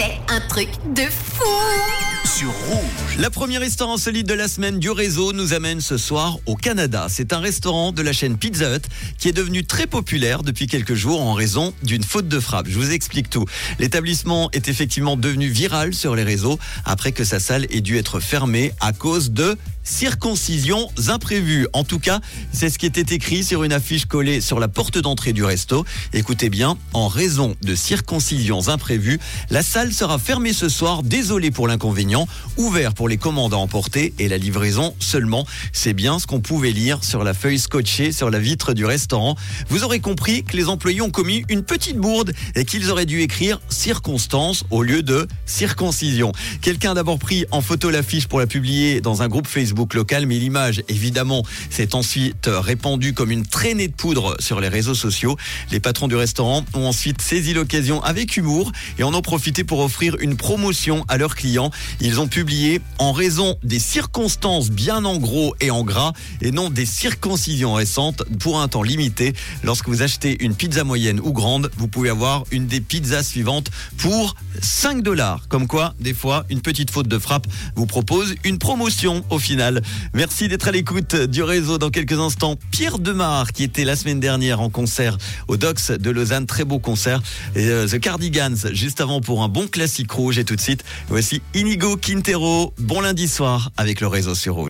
C'est un truc de fou sur Rouge. La première restaurant solide de la semaine du réseau nous amène ce soir au Canada. C'est un restaurant de la chaîne Pizza Hut qui est devenu très populaire depuis quelques jours en raison d'une faute de frappe. Je vous explique tout. L'établissement est effectivement devenu viral sur les réseaux après que sa salle ait dû être fermée à cause de circoncisions imprévues. En tout cas, c'est ce qui était écrit sur une affiche collée sur la porte d'entrée du resto. Écoutez bien, en raison de circoncisions imprévues, la salle sera fermée ce soir. Désolé pour l'inconvénient. Ouvert pour les commandes à emporter et la livraison seulement. C'est bien ce qu'on pouvait lire sur la feuille scotchée sur la vitre du restaurant. Vous aurez compris que les employés ont commis une petite bourde et qu'ils auraient dû écrire circonstance au lieu de circoncision. Quelqu'un a d'abord pris en photo l'affiche pour la publier dans un groupe Facebook local, mais l'image, évidemment, s'est ensuite répandue comme une traînée de poudre sur les réseaux sociaux. Les patrons du restaurant ont ensuite saisi l'occasion avec humour et en ont profité pour offrir une promotion à leurs clients. Ils ont publié en raison des circonstances bien en gros et en gras et non des circoncisions récentes pour un temps limité. Lorsque vous achetez une pizza moyenne ou grande, vous pouvez avoir une des pizzas suivantes pour 5 dollars. Comme quoi, des fois, une petite faute de frappe vous propose une promotion au final. Merci d'être à l'écoute du réseau dans quelques instants. Pierre Demar, qui était la semaine dernière en concert au Docs de Lausanne, très beau concert. Et euh, The Cardigans, juste avant pour un bon classique rouge. Et tout de suite, voici Inigo Quintero. Bon lundi soir avec le réseau sur.